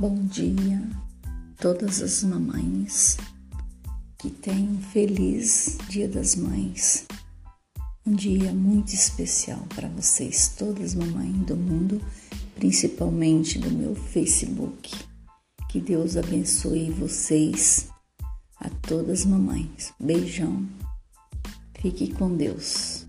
Bom dia, todas as mamães que tenham um feliz Dia das Mães. Um dia muito especial para vocês, todas mamães do mundo, principalmente do meu Facebook. Que Deus abençoe vocês, a todas mamães. Beijão. Fique com Deus.